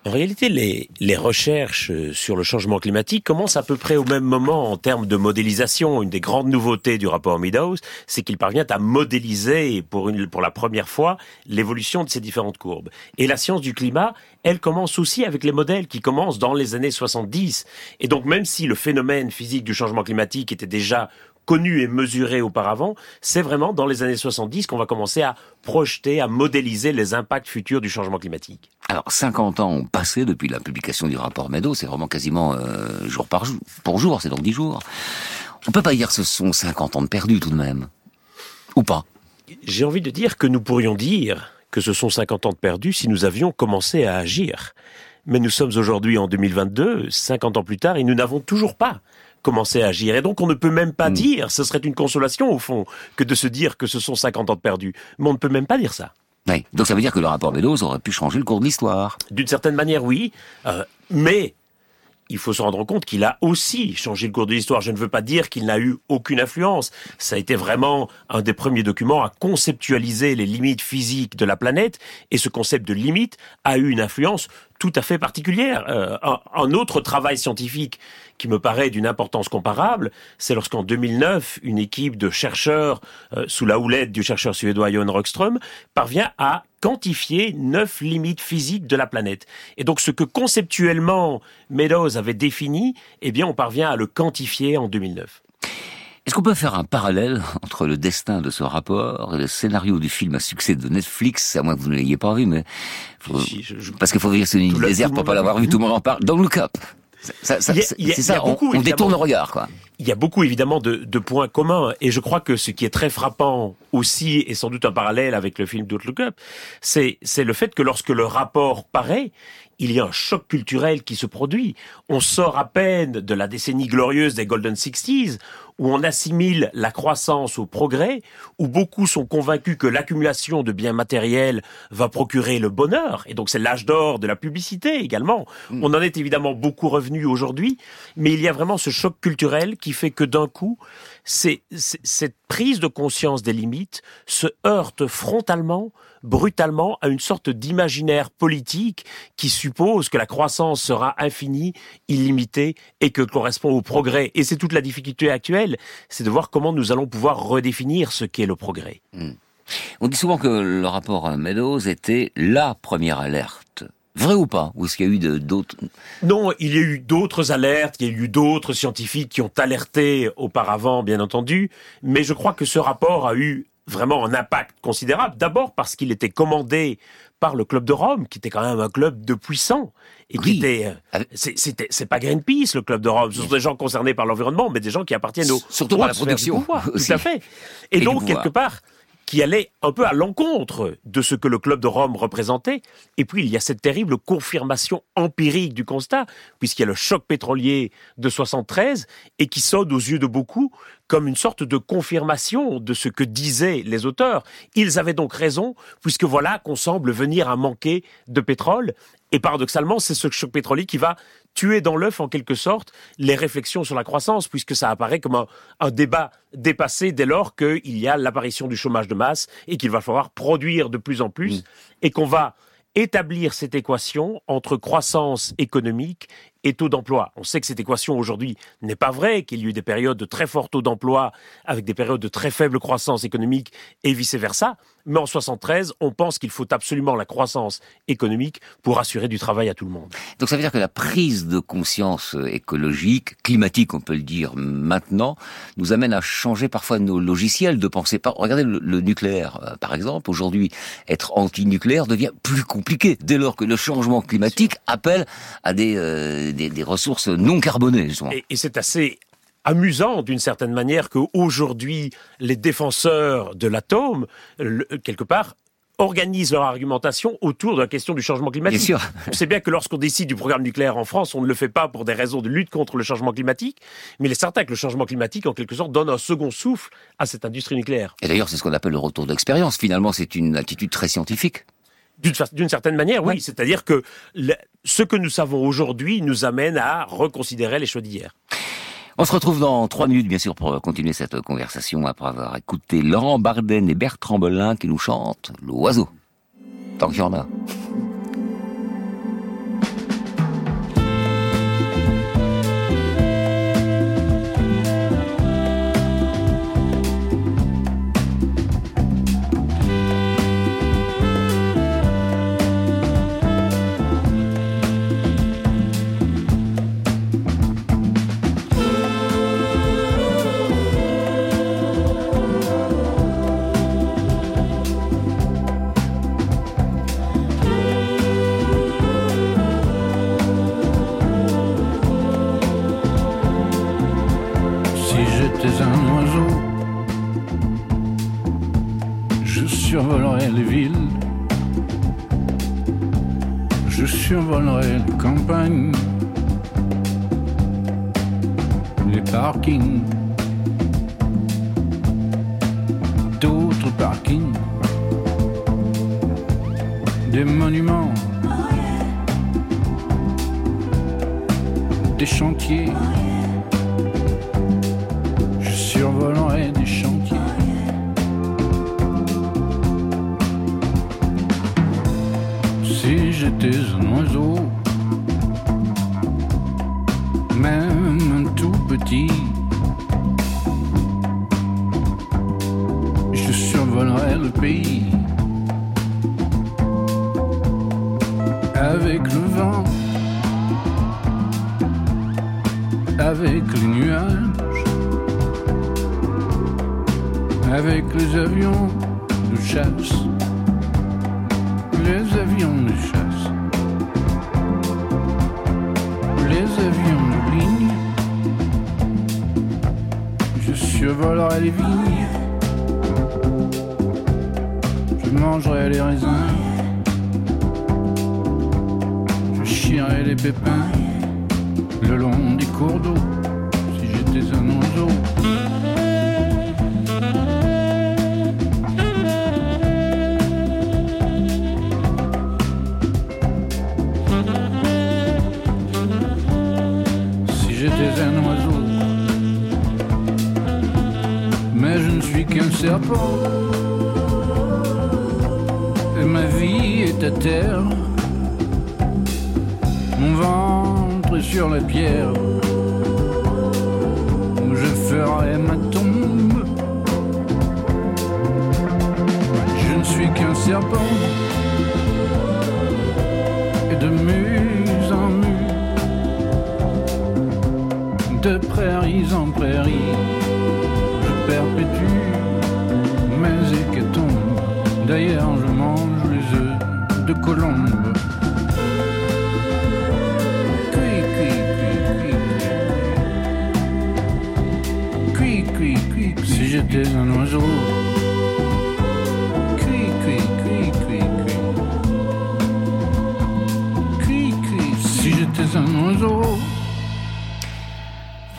En réalité, les, les, recherches sur le changement climatique commencent à peu près au même moment en termes de modélisation. Une des grandes nouveautés du rapport Meadows, c'est qu'il parvient à modéliser pour, une, pour la première fois l'évolution de ces différentes courbes. Et la science du climat, elle commence aussi avec les modèles qui commencent dans les années 70. Et donc même si le phénomène physique du changement climatique était déjà connu et mesuré auparavant, c'est vraiment dans les années 70 qu'on va commencer à projeter, à modéliser les impacts futurs du changement climatique. Alors 50 ans ont passé depuis la publication du rapport Meadows, c'est vraiment quasiment euh, jour par jour, pour jour, c'est donc 10 jours. On peut pas dire que ce sont 50 ans de perdus tout de même. Ou pas J'ai envie de dire que nous pourrions dire que ce sont 50 ans de perdus si nous avions commencé à agir. Mais nous sommes aujourd'hui en 2022, 50 ans plus tard, et nous n'avons toujours pas commencer à agir. Et donc on ne peut même pas hmm. dire, ce serait une consolation au fond, que de se dire que ce sont 50 ans de perdus. Mais on ne peut même pas dire ça. Oui. Donc ça veut dire que le rapport Meadows aurait pu changer le cours de l'histoire. D'une certaine manière, oui. Euh, mais il faut se rendre compte qu'il a aussi changé le cours de l'histoire. Je ne veux pas dire qu'il n'a eu aucune influence. Ça a été vraiment un des premiers documents à conceptualiser les limites physiques de la planète. Et ce concept de limite a eu une influence tout à fait particulière. Euh, un, autre travail scientifique qui me paraît d'une importance comparable, c'est lorsqu'en 2009, une équipe de chercheurs, euh, sous la houlette du chercheur suédois Johan Rockström, parvient à quantifier neuf limites physiques de la planète. Et donc ce que conceptuellement Meadows avait défini, eh bien on parvient à le quantifier en 2009. Est-ce qu'on peut faire un parallèle entre le destin de ce rapport et le scénario du film à succès de Netflix, à moins que vous ne l'ayez pas vu, mais parce qu'il faut vivre sur une île déserte pour pas l'avoir vu, tout le monde en parle. Don't Look Up. C'est ça, on, détourne le regard, quoi. Il y a beaucoup évidemment de, de, points communs et je crois que ce qui est très frappant aussi et sans doute un parallèle avec le film Don't Look Up, c'est le fait que lorsque le rapport paraît, il y a un choc culturel qui se produit. On sort à peine de la décennie glorieuse des Golden Sixties, où on assimile la croissance au progrès, où beaucoup sont convaincus que l'accumulation de biens matériels va procurer le bonheur, et donc c'est l'âge d'or de la publicité également. Mm. On en est évidemment beaucoup revenu aujourd'hui, mais il y a vraiment ce choc culturel qui fait que d'un coup, c'est, cette prise de conscience des limites se heurte frontalement, brutalement, à une sorte d'imaginaire politique qui suppose que la croissance sera infinie, illimitée et que correspond au progrès. Et c'est toute la difficulté actuelle, c'est de voir comment nous allons pouvoir redéfinir ce qu'est le progrès. Hmm. On dit souvent que le rapport Meadows était la première alerte Vrai ou pas? Ou est-ce qu'il y a eu d'autres? Non, il y a eu d'autres alertes, il y a eu d'autres scientifiques qui ont alerté auparavant, bien entendu, mais je crois que ce rapport a eu vraiment un impact considérable. D'abord parce qu'il était commandé par le club de Rome, qui était quand même un club de puissants et qui était. Euh, c'était, c'est pas Greenpeace le club de Rome, ce sont des gens concernés par l'environnement, mais des gens qui appartiennent au surtout par la protection. <laughs> Tout à fait. Et, donc quelque part, qui allait un peu à l'encontre de ce que le club de Rome représentait. Et puis il y a cette terrible confirmation empirique du constat, puisqu'il y a le choc pétrolier de 73 et qui sonne aux yeux de beaucoup comme une sorte de confirmation de ce que disaient les auteurs. Ils avaient donc raison, puisque voilà qu'on semble venir à manquer de pétrole. Et paradoxalement, c'est ce choc pétrolier qui va tuer dans l'œuf, en quelque sorte, les réflexions sur la croissance, puisque ça apparaît comme un, débat dépassé dès lors qu'il y a l'apparition du chômage de masse et qu'il va falloir produire de plus en plus, mm. et qu'on va établir cette équation entre croissance économique et taux d'emploi. On sait que cette équation aujourd'hui n'est pas vraie, qu'il y a eu des périodes de très fort taux d'emploi avec des périodes de très faible croissance économique et vice-versa. Mais en 73, on pense qu'il faut absolument la croissance économique pour assurer du travail à tout le monde. Donc ça veut dire que la prise de conscience écologique, climatique, on peut le dire maintenant, nous amène à changer parfois nos logiciels de pensée. Regardez le, nucléaire, euh, par exemple. Aujourd'hui, être anti-nucléaire devient plus compliqué dès lors que le changement climatique appelle à des, euh, des, ressources non carbonées. Et, et c'est assez amusant d'une certaine manière qu'aujourd'hui, les défenseurs de l'atome, quelque part, organisent leur argumentation autour de la question du changement climatique. Bien sûr. On sait bien que lorsqu'on décide du programme nucléaire en France, on ne le fait pas pour des raisons de lutte contre le changement climatique, mais il est certain que le changement climatique, en quelque sorte, donne un second souffle à cette industrie nucléaire. Et d'ailleurs, c'est ce qu'on appelle le retour d'expérience. Finalement, c'est une attitude très scientifique. D'une certaine manière, oui. C'est-à-dire que ce que nous savons aujourd'hui nous amène à reconsidérer les choix d'hier. On se retrouve dans trois minutes, bien sûr, pour continuer cette conversation après avoir écouté Laurent Barden et Bertrand Belin qui nous chantent L'oiseau. Tant qu'il y en a. monuments, des chantiers.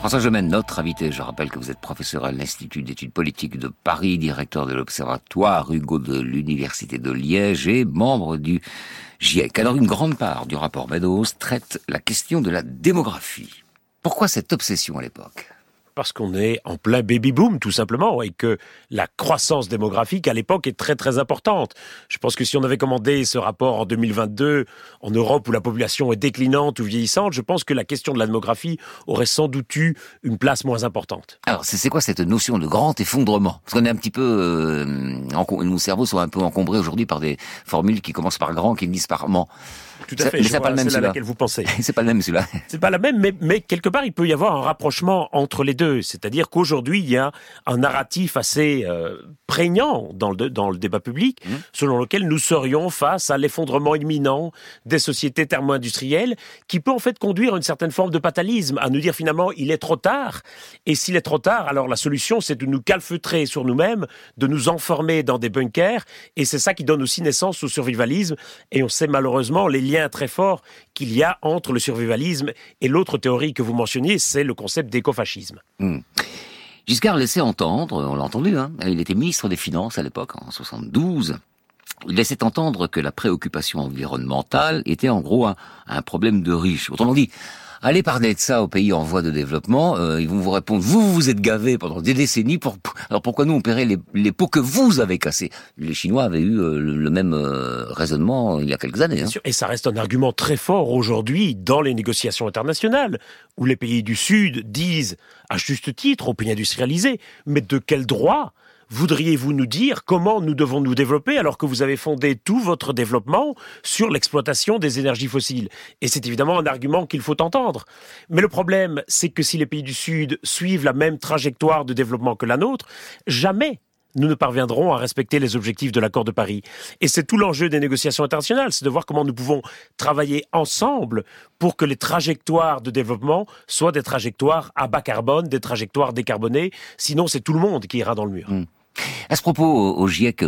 François Gemène, notre invité, je rappelle que vous êtes professeur à l'Institut d'études politiques de Paris, directeur de l'Observatoire Hugo de l'Université de Liège et membre du GIEC. Alors une grande part du rapport Meadows traite la question de la démographie. Pourquoi cette obsession à l'époque? Parce qu'on est en plein baby boom tout simplement et que la croissance démographique à l'époque est très très importante. Je pense que si on avait commandé ce rapport en 2022 en Europe où la population est déclinante ou vieillissante, je pense que la question de la démographie aurait sans doute eu une place moins importante. Alors c'est quoi cette notion de grand effondrement? Parce qu'on est un petit peu, euh, nos cerveaux sont un peu encombrés aujourd'hui par des formules qui commencent par grand, qui finissent par ment. Tout à fait. Mais c'est pas le même à laquelle vous pensez. <laughs> c'est pas le même celui-là. <laughs> C'est pas la même, mais, mais quelque part il peut y avoir un rapprochement entre les deux. C'est-à-dire qu'aujourd'hui il y a un narratif assez euh, prégnant dans le dans le débat public, mmh. selon lequel nous serions face à l'effondrement imminent des sociétés thermo-industrielles, qui peut en fait conduire à une certaine forme de fatalisme, à nous dire finalement il est trop tard. Et s'il est trop tard, alors la solution c'est de nous calfeutrer sur nous-mêmes, de nous enfermer dans des bunkers, et c'est ça qui donne aussi naissance au survivalisme. Et on sait malheureusement les liens très forts qu'il y a entre le survivalisme et l'autre théorie que vous mentionniez, c'est le concept d'écofascisme. Mmh. Giscard laissait entendre, on l'a entendu, hein, il était ministre des Finances à l'époque, en 72, il laissait entendre que la préoccupation environnementale était en gros un, un problème de riches. Autrement dit, allez parler de ça aux pays en voie de développement, euh, ils vont vous répondre, vous, vous êtes gavés pendant des décennies, pour, alors pourquoi nous on paierait les, les, pots que vous avez cassés? Les Chinois avaient eu euh, le, même euh, raisonnement il y a quelques années. Hein. Et ça reste un argument très fort aujourd'hui dans les négociations internationales, où les pays du Sud disent, à juste titre, aux pays industrialisés, mais de quel droit voudriez-vous nous dire comment nous devons nous développer alors que vous avez fondé tout votre développement sur l'exploitation des énergies fossiles? Et c'est évidemment un argument qu'il faut entendre. Mais le problème, c'est que si les pays du Sud suivent la même trajectoire de développement que la nôtre, jamais nous ne parviendrons à respecter les objectifs de l'accord de Paris. Et c'est tout l'enjeu des négociations internationales, c'est de voir comment nous pouvons travailler ensemble pour que les trajectoires de développement soient des trajectoires à bas carbone, des trajectoires décarbonées. Sinon, c'est tout le monde qui ira dans le mur. Mmh. À ce propos, au GIEC,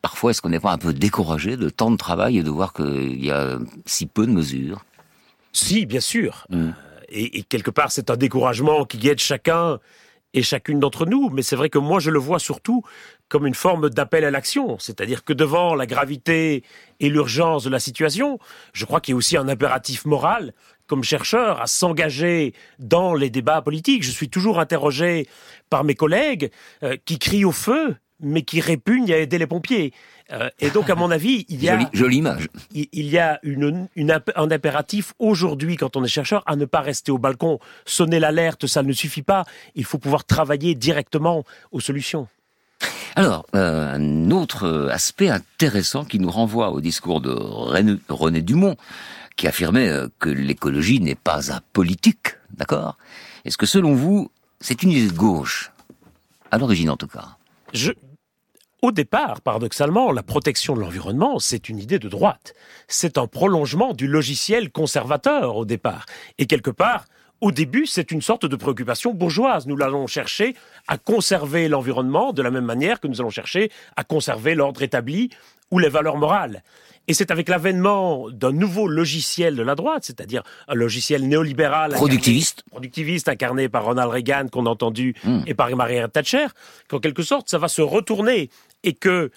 parfois, est-ce qu'on n'est pas un peu découragé de tant de travail et de voir qu'il y a si peu de mesures? Si, bien sûr. Mm. Euh, et, quelque part, c'est un découragement qui guette chacun et chacune d'entre nous. Mais c'est vrai que moi, je le vois surtout comme une forme d'appel à l'action. C'est-à-dire que devant la gravité et l'urgence de la situation, je crois qu'il y a aussi un impératif moral comme chercheur à s'engager dans les débats politiques. Je suis toujours interrogé par mes collègues euh, qui crient au feu, mais qui répugnent à aider les pompiers. Euh, et donc, à mon <laughs> avis, il y a jolie, image. Il, y a une, un impératif aujourd'hui, quand on est chercheur, à ne pas rester au balcon, sonner l'alerte, ça ne suffit pas. Il faut pouvoir travailler directement aux solutions. Alors, euh, un autre aspect intéressant qui nous renvoie au discours de René Dumont, qui affirmait euh, que l'écologie n'est pas apolitique, d'accord? Est-ce que selon vous, c'est une idée de gauche À l'origine en tout cas? Au départ, paradoxalement, la protection de l'environnement, c'est une idée de droite. C'est un prolongement du logiciel conservateur au départ. Et quelque part, au début, c'est une sorte de préoccupation bourgeoise. Nous allons chercher à conserver l'environnement de la même manière que nous allons chercher à conserver l'ordre établi ou les valeurs morales. Et c'est avec l'avènement d'un nouveau logiciel de la droite, c'est-à-dire un logiciel néolibéral productiviste, incarné, productiviste incarné par Ronald Reagan qu'on a entendu hmm. et par Margaret Thatcher, qu'en quelque sorte ça va se retourner et que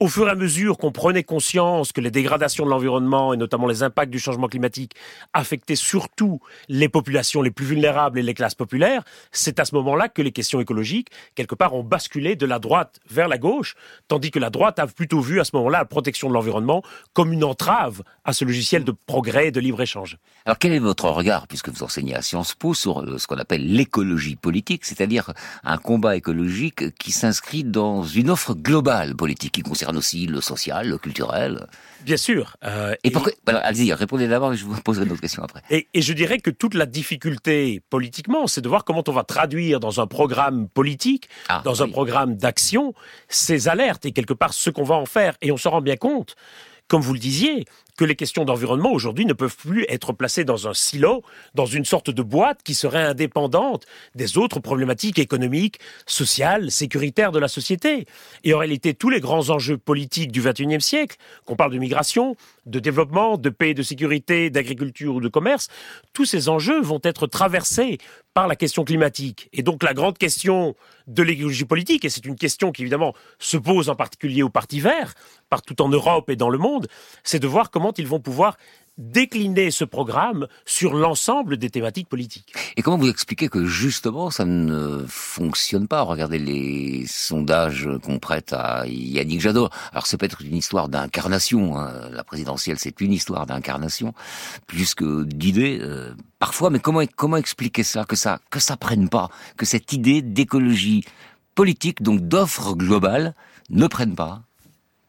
au fur et à mesure qu'on prenait conscience que les dégradations de l'environnement et notamment les impacts du changement climatique affectaient surtout les populations les plus vulnérables et les classes populaires, c'est à ce moment-là que les questions écologiques, quelque part, ont basculé de la droite vers la gauche, tandis que la droite a plutôt vu à ce moment-là la protection de l'environnement comme une entrave à ce logiciel de progrès et de libre-échange. Alors quel est votre regard, puisque vous enseignez à Sciences Po, sur ce qu'on appelle l'écologie politique, c'est-à-dire un combat écologique qui s'inscrit dans une offre globale politique qui concerne aussi le social, le culturel. Bien sûr. Euh, et, pourquoi Allez-y, répondez d'abord et je vous poserai d'autres questions après. Et, et, je dirais que toute la difficulté politiquement, c'est de voir comment on va traduire dans un programme politique, ah, dans un programme d'action, ces alertes et quelque part ce qu'on va en faire. Et on se rend bien compte comme vous le disiez, que les questions d'environnement aujourd'hui ne peuvent plus être placées dans un silo, dans une sorte de boîte qui serait indépendante des autres problématiques économiques, sociales, sécuritaires de la société. Et en réalité, tous les grands enjeux politiques du XXIe siècle, qu'on parle de migration, de développement, de paix, de sécurité, d'agriculture ou de commerce, tous ces enjeux vont être traversés par la question climatique. Et donc la grande question de l'écologie politique, et c'est une question qui évidemment se pose en particulier aux partis verts, partout en Europe et dans le monde, c'est de voir comment ils vont pouvoir décliner ce programme sur l'ensemble des thématiques politiques. Et comment vous expliquez que justement ça ne fonctionne pas? Regardez les sondages qu'on prête à Yannick Jadot. Alors c'est peut-être une histoire d'incarnation. Hein. La présidentielle, c'est une histoire d'incarnation plus que d'idées euh, parfois. Mais comment comment expliquer ça? Que ça que ça prenne pas? Que cette idée d'écologie politique, donc d'offre globale, ne prenne pas?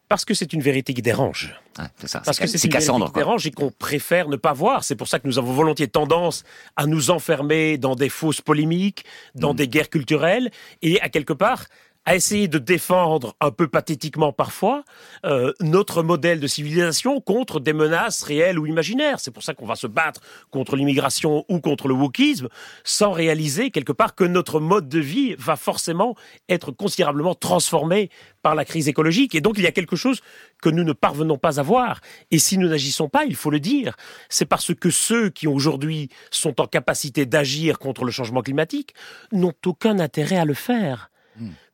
Parce que c'est une vérité qui dérange. c'est ça. Parce que c'est une vérité qui dérange et qu'on préfère ne pas voir. C'est pour ça que nous avons volontiers tendance à nous enfermer dans des fausses polémiques, dans des guerres culturelles et à quelque part à essayer de défendre un peu pathétiquement parfois euh, notre modèle de civilisation contre des menaces réelles ou imaginaires. C'est pour ça qu'on va se battre contre l'immigration ou contre le wokisme sans réaliser quelque part que notre mode de vie va forcément être considérablement transformé par la crise écologique. Et donc il y a quelque chose que nous ne parvenons pas à voir. Et si nous n'agissons pas, il faut le dire, c'est parce que ceux qui aujourd'hui sont en capacité d'agir contre le changement climatique n'ont aucun intérêt à le faire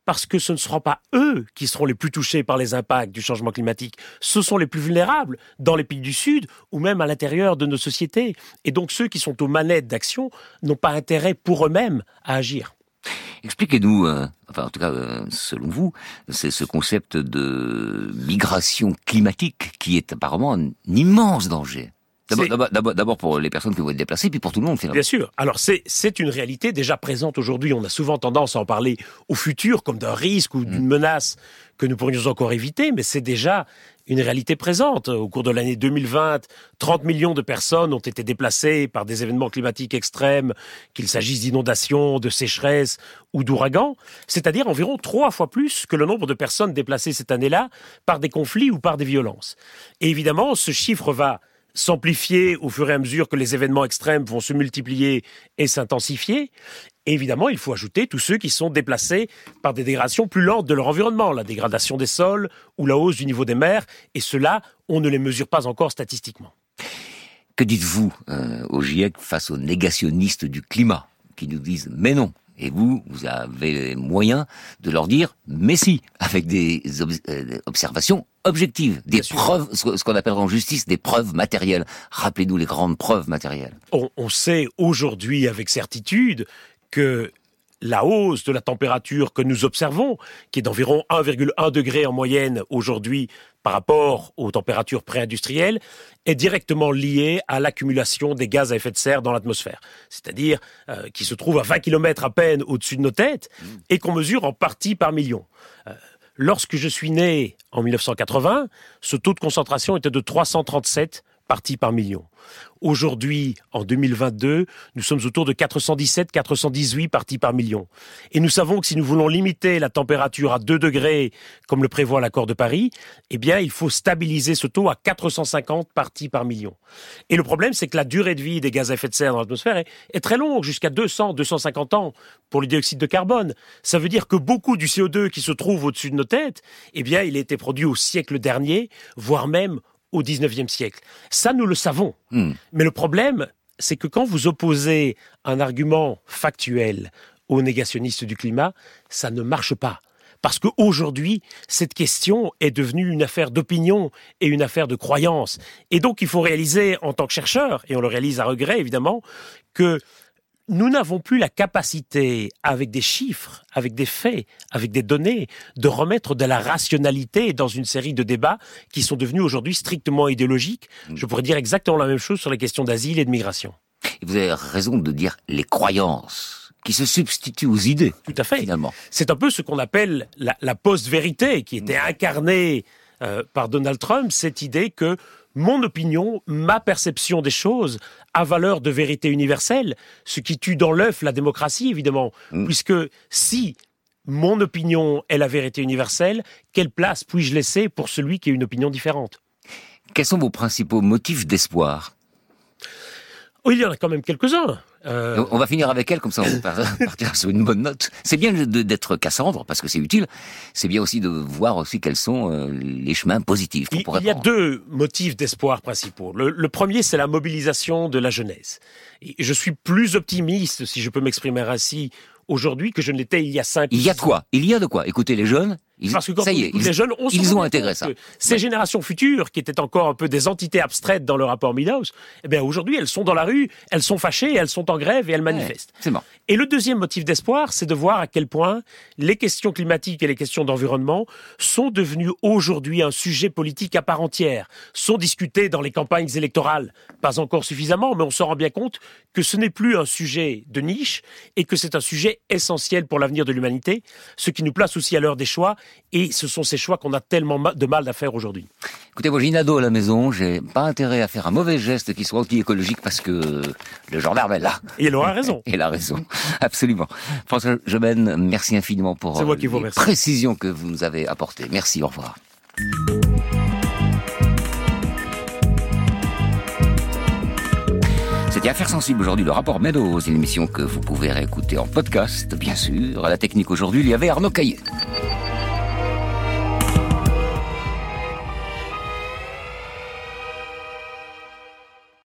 parce que ce ne seront pas eux qui seront les plus touchés par les impacts du changement climatique. Ce sont les plus vulnérables dans les pays du Sud ou même à l'intérieur de nos sociétés. Et donc ceux qui sont aux manettes d'action n'ont pas intérêt pour eux-mêmes à agir. Expliquez-nous, euh, enfin en tout cas euh, selon vous, c'est ce concept de migration climatique qui est apparemment un immense danger. D'abord pour les personnes qui vont être déplacées, puis pour tout le monde finalement. Bien sûr. Alors c'est une réalité déjà présente aujourd'hui. On a souvent tendance à en parler au futur comme d'un risque ou d'une mm. menace que nous pourrions encore éviter, mais c'est déjà une réalité présente. Au cours de l'année 2020, 30 millions de personnes ont été déplacées par des événements climatiques extrêmes, qu'il s'agisse d'inondations, de sécheresses ou d'ouragans, c'est-à-dire environ trois fois plus que le nombre de personnes déplacées cette année-là par des conflits ou par des violences. Et évidemment, ce chiffre va s'amplifier au fur et à mesure que les événements extrêmes vont se multiplier et s'intensifier. évidemment, il faut ajouter tous ceux qui sont déplacés par des dégradations plus lentes de leur environnement, la dégradation des sols ou la hausse du niveau des mers, et cela, on ne les mesure pas encore statistiquement. Que dites-vous euh, au GIEC face aux négationnistes du climat qui nous disent mais non, et vous, vous avez moyen de leur dire, mais si, avec des euh, observations objectives, des preuves, ce qu'on appelle en justice des preuves matérielles. Rappelez-nous les grandes preuves matérielles. On, on sait aujourd'hui avec certitude que la hausse de la température que nous observons, qui est d'environ 1,1 degré en moyenne aujourd'hui par rapport aux températures pré-industrielles, est directement liée à l'accumulation des gaz à effet de serre dans l'atmosphère. C'est-à-dire euh, qui se trouve à 20 km à peine au-dessus de nos têtes et qu'on mesure en partie par million. Euh, lorsque je suis né en 1980, ce taux de concentration était de 337 parties par million. Aujourd'hui, en 2022, nous sommes autour de 417-418 parties par million. Et nous savons que si nous voulons limiter la température à 2 degrés, comme le prévoit l'accord de Paris, eh bien, il faut stabiliser ce taux à 450 parties par million. Et le problème, c'est que la durée de vie des gaz à effet de serre dans l'atmosphère est, très longue, jusqu'à 200, 250 ans pour le dioxyde de carbone. Ça veut dire que beaucoup du CO2 qui se trouve au-dessus de nos têtes, eh bien, il a été produit au siècle dernier, voire même au XIXe siècle. Ça, nous le savons. Hmm. Mais le problème, c'est que quand vous opposez un argument factuel aux négationnistes du climat, ça ne marche pas. Parce qu'aujourd'hui, cette question est devenue une affaire d'opinion et une affaire de croyance. Et donc, il faut réaliser, en tant que chercheur, et on le réalise à regret évidemment, que nous n'avons plus la capacité, avec des chiffres, avec des faits, avec des données, de remettre de la rationalité dans une série de débats qui sont devenus aujourd'hui strictement idéologiques. Mm. Je pourrais dire exactement la même chose sur les questions d'asile et de migration. vous avez raison de dire les croyances qui se substituent aux idées. Tout à fait. Finalement. C'est un peu ce qu'on appelle la, post-vérité qui était mm. incarnée euh, par Donald Trump, cette idée que mon opinion, ma perception des choses a valeur de vérité universelle, ce qui tue dans l'œuf la démocratie, évidemment, mm. puisque si mon opinion est la vérité universelle, quelle place puis-je laisser pour celui qui a une opinion différente? Quels sont vos principaux motifs d'espoir? Il y en a quand même quelques-uns. Euh, on va finir avec elle, comme ça on va <laughs> partir sur une bonne note. C'est bien d'être Cassandre, parce que c'est utile. C'est bien aussi de voir aussi quels sont euh, les chemins positifs Il, il y a deux motifs d'espoir principaux. Le, premier, c'est la mobilisation de la jeunesse. je suis plus optimiste, si je peux m'exprimer ainsi, aujourd'hui que je ne l'étais il y a cinq Il y a de quoi Il y a de quoi Écoutez, les jeunes, ils, Parce que quand ça y est, les jeunes, on ils ont intégré ça. Ces générations futures, qui étaient encore un peu des entités abstraites dans le rapport Meadows, eh bien aujourd'hui, elles sont dans la rue, elles sont fâchées, elles sont en grève et elles manifestent. c'est bon. Et le deuxième motif d'espoir, c'est de voir à quel point les questions climatiques et les questions d'environnement sont devenues aujourd'hui un sujet politique à part entière, sont discutées dans les campagnes électorales, pas encore suffisamment, mais on se rend bien compte que ce n'est plus un sujet de niche et que c'est un sujet essentiel pour l'avenir de l'humanité, ce qui nous place aussi à l'heure des choix Et ce sont ces choix qu'on a tellement de mal à faire aujourd'hui. Écoutez, moi j'ai une ado à la maison, j'ai pas intérêt à faire un mauvais geste qui soit anti-écologique parce que le gendarme est là. Et elle aura raison. <laughs> Et elle a raison, absolument. François Jobin, merci infiniment pour moi qui vous les précisions que vous nous avez apportées. Merci, au revoir. C'était Affaires sensibles aujourd'hui, le rapport Meadows, une émission que vous pouvez réécouter en podcast, bien sûr. À la technique aujourd'hui, il y avait Arnaud Caillet.